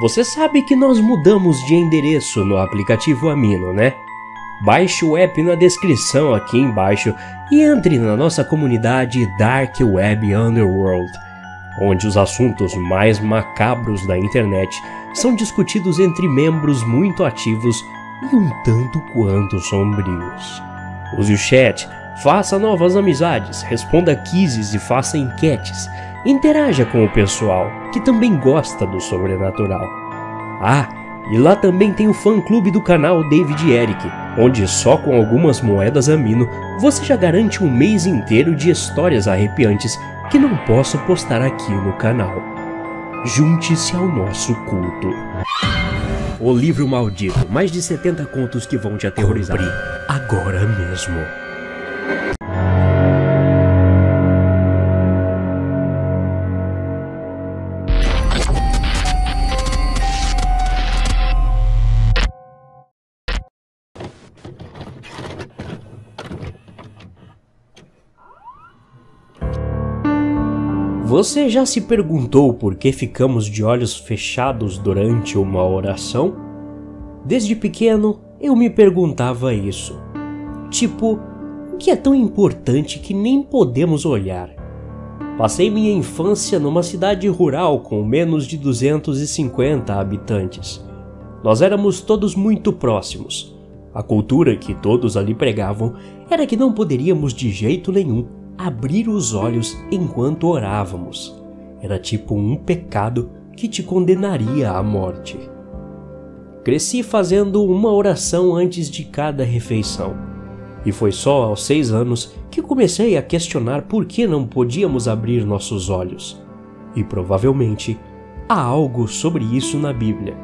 Você sabe que nós mudamos de endereço no aplicativo Amino, né? Baixe o app na descrição aqui embaixo e entre na nossa comunidade Dark Web Underworld, onde os assuntos mais macabros da internet são discutidos entre membros muito ativos e um tanto quanto sombrios. Use o chat, faça novas amizades, responda quizzes e faça enquetes. Interaja com o pessoal que também gosta do sobrenatural. Ah, e lá também tem o fã-clube do canal David Eric, onde só com algumas moedas amino você já garante um mês inteiro de histórias arrepiantes que não posso postar aqui no canal. Junte-se ao nosso culto. O livro maldito, mais de 70 contos que vão te aterrorizar. Compre agora mesmo. Você já se perguntou por que ficamos de olhos fechados durante uma oração? Desde pequeno eu me perguntava isso. Tipo, o que é tão importante que nem podemos olhar? Passei minha infância numa cidade rural com menos de 250 habitantes. Nós éramos todos muito próximos. A cultura que todos ali pregavam era que não poderíamos de jeito nenhum abrir os olhos enquanto orávamos. Era tipo um pecado que te condenaria à morte. Cresci fazendo uma oração antes de cada refeição. E foi só aos seis anos que comecei a questionar por que não podíamos abrir nossos olhos. E provavelmente há algo sobre isso na Bíblia.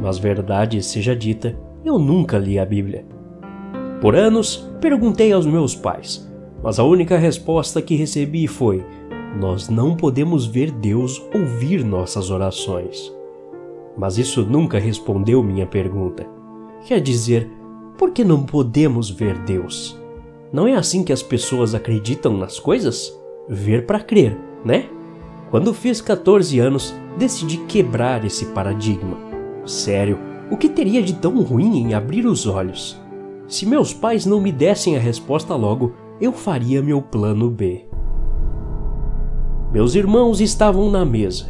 Mas verdade seja dita, eu nunca li a Bíblia. Por anos, perguntei aos meus pais mas a única resposta que recebi foi: Nós não podemos ver Deus ouvir nossas orações. Mas isso nunca respondeu minha pergunta. Quer dizer, por que não podemos ver Deus? Não é assim que as pessoas acreditam nas coisas? Ver para crer, né? Quando fiz 14 anos, decidi quebrar esse paradigma. Sério, o que teria de tão ruim em abrir os olhos? Se meus pais não me dessem a resposta logo, eu faria meu plano B. Meus irmãos estavam na mesa,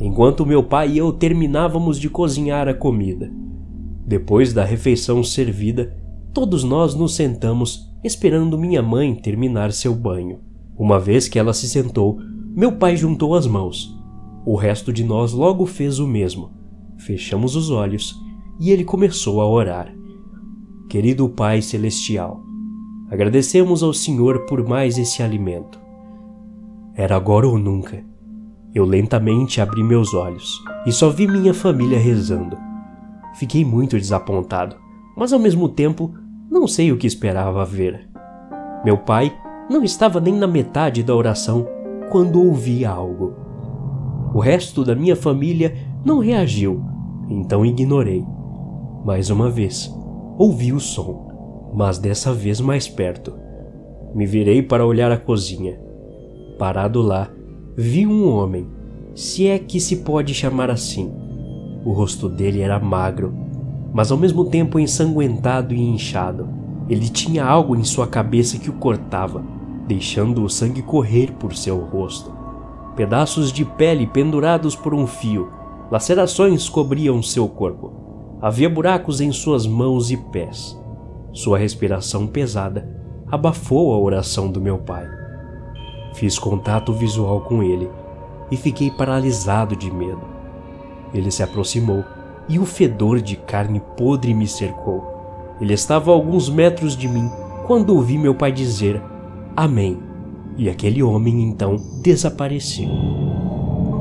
enquanto meu pai e eu terminávamos de cozinhar a comida. Depois da refeição servida, todos nós nos sentamos esperando minha mãe terminar seu banho. Uma vez que ela se sentou, meu pai juntou as mãos. O resto de nós logo fez o mesmo. Fechamos os olhos e ele começou a orar. Querido Pai Celestial, Agradecemos ao Senhor por mais esse alimento. Era agora ou nunca. Eu lentamente abri meus olhos e só vi minha família rezando. Fiquei muito desapontado, mas ao mesmo tempo não sei o que esperava ver. Meu pai não estava nem na metade da oração quando ouvi algo. O resto da minha família não reagiu, então ignorei. Mais uma vez, ouvi o som mas dessa vez mais perto. Me virei para olhar a cozinha. Parado lá, vi um homem, se é que se pode chamar assim. O rosto dele era magro, mas ao mesmo tempo ensanguentado e inchado. Ele tinha algo em sua cabeça que o cortava, deixando o sangue correr por seu rosto. Pedaços de pele pendurados por um fio, lacerações cobriam seu corpo. Havia buracos em suas mãos e pés. Sua respiração pesada abafou a oração do meu pai. Fiz contato visual com ele e fiquei paralisado de medo. Ele se aproximou e o fedor de carne podre me cercou. Ele estava a alguns metros de mim quando ouvi meu pai dizer Amém. E aquele homem então desapareceu.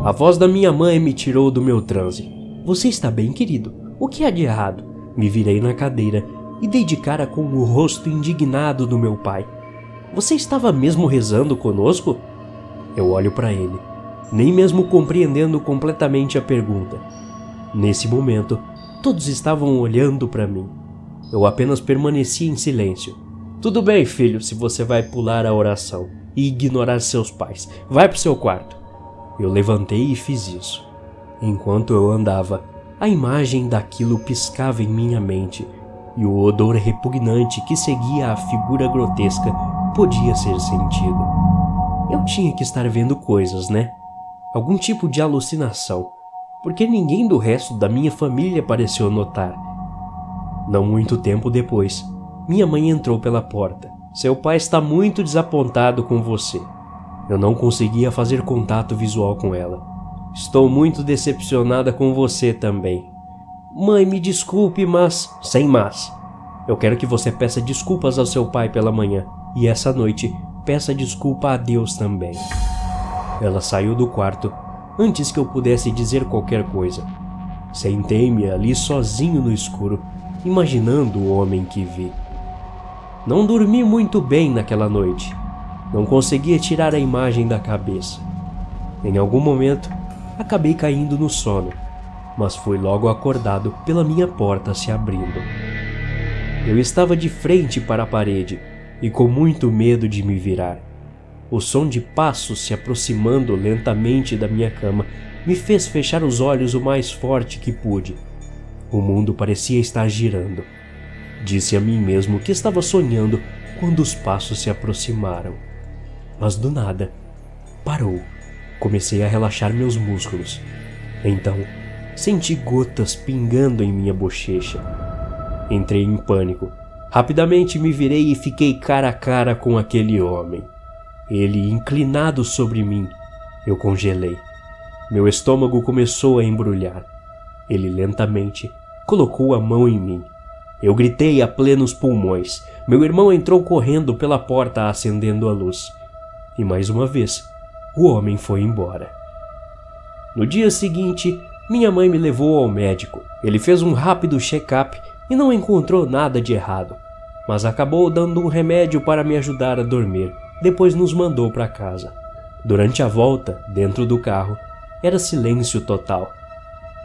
A voz da minha mãe me tirou do meu transe. Você está bem, querido? O que há de errado? Me virei na cadeira e dei de cara com o rosto indignado do meu pai. Você estava mesmo rezando conosco? Eu olho para ele, nem mesmo compreendendo completamente a pergunta. Nesse momento, todos estavam olhando para mim. Eu apenas permaneci em silêncio. Tudo bem, filho, se você vai pular a oração e ignorar seus pais. Vai pro seu quarto. Eu levantei e fiz isso. Enquanto eu andava, a imagem daquilo piscava em minha mente e o odor repugnante que seguia a figura grotesca podia ser sentido. Eu tinha que estar vendo coisas, né? Algum tipo de alucinação, porque ninguém do resto da minha família pareceu notar. Não muito tempo depois, minha mãe entrou pela porta. Seu pai está muito desapontado com você. Eu não conseguia fazer contato visual com ela. Estou muito decepcionada com você também. Mãe, me desculpe, mas. Sem mas. Eu quero que você peça desculpas ao seu pai pela manhã e essa noite peça desculpa a Deus também. Ela saiu do quarto antes que eu pudesse dizer qualquer coisa. Sentei-me ali sozinho no escuro, imaginando o homem que vi. Não dormi muito bem naquela noite. Não conseguia tirar a imagem da cabeça. Em algum momento, acabei caindo no sono, mas fui logo acordado pela minha porta se abrindo. Eu estava de frente para a parede e com muito medo de me virar. O som de passos se aproximando lentamente da minha cama me fez fechar os olhos o mais forte que pude. O mundo parecia estar girando. Disse a mim mesmo que estava sonhando quando os passos se aproximaram. Mas do nada, parou. Comecei a relaxar meus músculos. Então, senti gotas pingando em minha bochecha. Entrei em pânico. Rapidamente me virei e fiquei cara a cara com aquele homem. Ele inclinado sobre mim. Eu congelei. Meu estômago começou a embrulhar. Ele lentamente colocou a mão em mim. Eu gritei a plenos pulmões. Meu irmão entrou correndo pela porta acendendo a luz. E mais uma vez, o homem foi embora. No dia seguinte, minha mãe me levou ao médico. Ele fez um rápido check-up e não encontrou nada de errado, mas acabou dando um remédio para me ajudar a dormir depois nos mandou para casa. Durante a volta, dentro do carro, era silêncio total.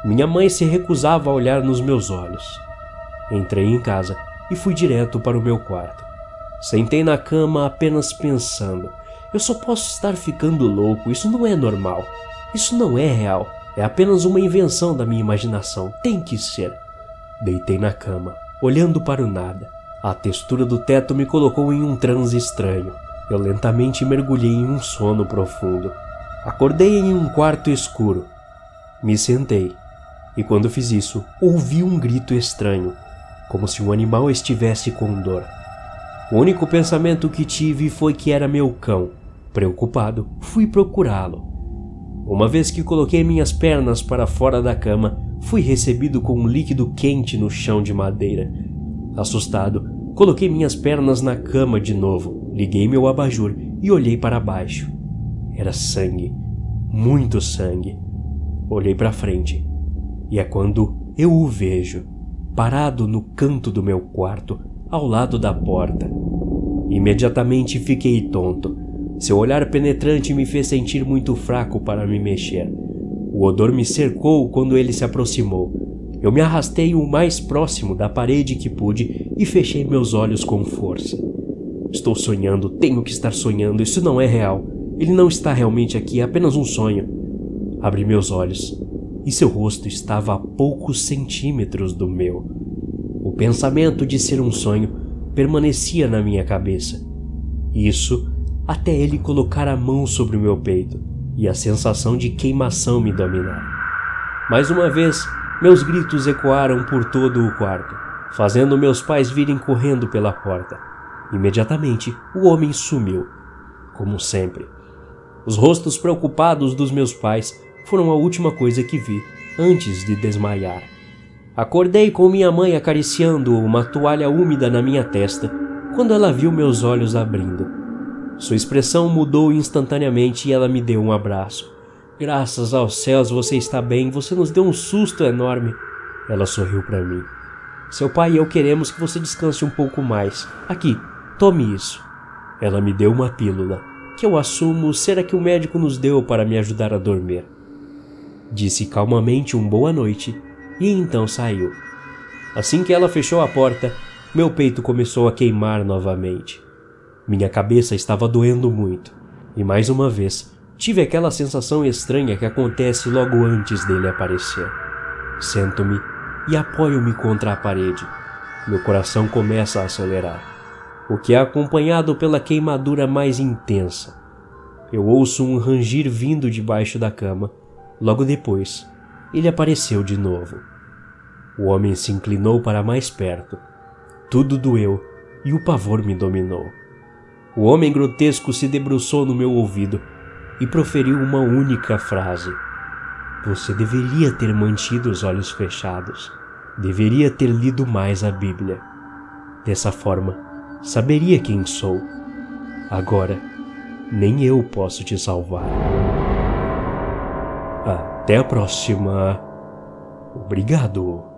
Minha mãe se recusava a olhar nos meus olhos. Entrei em casa e fui direto para o meu quarto. Sentei na cama apenas pensando: eu só posso estar ficando louco, isso não é normal. Isso não é real. É apenas uma invenção da minha imaginação. Tem que ser. Deitei na cama, olhando para o nada. A textura do teto me colocou em um transe estranho. Eu lentamente mergulhei em um sono profundo. Acordei em um quarto escuro. Me sentei, e quando fiz isso, ouvi um grito estranho, como se um animal estivesse com dor. O único pensamento que tive foi que era meu cão. Preocupado, fui procurá-lo. Uma vez que coloquei minhas pernas para fora da cama, fui recebido com um líquido quente no chão de madeira. Assustado, Coloquei minhas pernas na cama de novo, liguei meu abajur e olhei para baixo. Era sangue, muito sangue. Olhei para frente e é quando eu o vejo, parado no canto do meu quarto, ao lado da porta. Imediatamente fiquei tonto. Seu olhar penetrante me fez sentir muito fraco para me mexer. O odor me cercou quando ele se aproximou. Eu me arrastei o mais próximo da parede que pude e fechei meus olhos com força. Estou sonhando, tenho que estar sonhando, isso não é real. Ele não está realmente aqui, é apenas um sonho. Abri meus olhos e seu rosto estava a poucos centímetros do meu. O pensamento de ser um sonho permanecia na minha cabeça. Isso até ele colocar a mão sobre o meu peito e a sensação de queimação me dominar. Mais uma vez, meus gritos ecoaram por todo o quarto, fazendo meus pais virem correndo pela porta. Imediatamente, o homem sumiu, como sempre. Os rostos preocupados dos meus pais foram a última coisa que vi antes de desmaiar. Acordei com minha mãe acariciando uma toalha úmida na minha testa quando ela viu meus olhos abrindo. Sua expressão mudou instantaneamente e ela me deu um abraço. Graças aos céus você está bem, você nos deu um susto enorme. Ela sorriu para mim. Seu pai e eu queremos que você descanse um pouco mais. Aqui, tome isso. Ela me deu uma pílula, que eu assumo ser a que o médico nos deu para me ajudar a dormir. Disse calmamente um boa noite e então saiu. Assim que ela fechou a porta, meu peito começou a queimar novamente. Minha cabeça estava doendo muito, e mais uma vez tive aquela sensação estranha que acontece logo antes dele aparecer. Sento-me e apoio-me contra a parede. Meu coração começa a acelerar, o que é acompanhado pela queimadura mais intensa. Eu ouço um rangir vindo debaixo da cama. Logo depois, ele apareceu de novo. O homem se inclinou para mais perto. Tudo doeu e o pavor me dominou. O homem grotesco se debruçou no meu ouvido e proferiu uma única frase. Você deveria ter mantido os olhos fechados. Deveria ter lido mais a Bíblia. Dessa forma, saberia quem sou. Agora, nem eu posso te salvar. Até a próxima. Obrigado.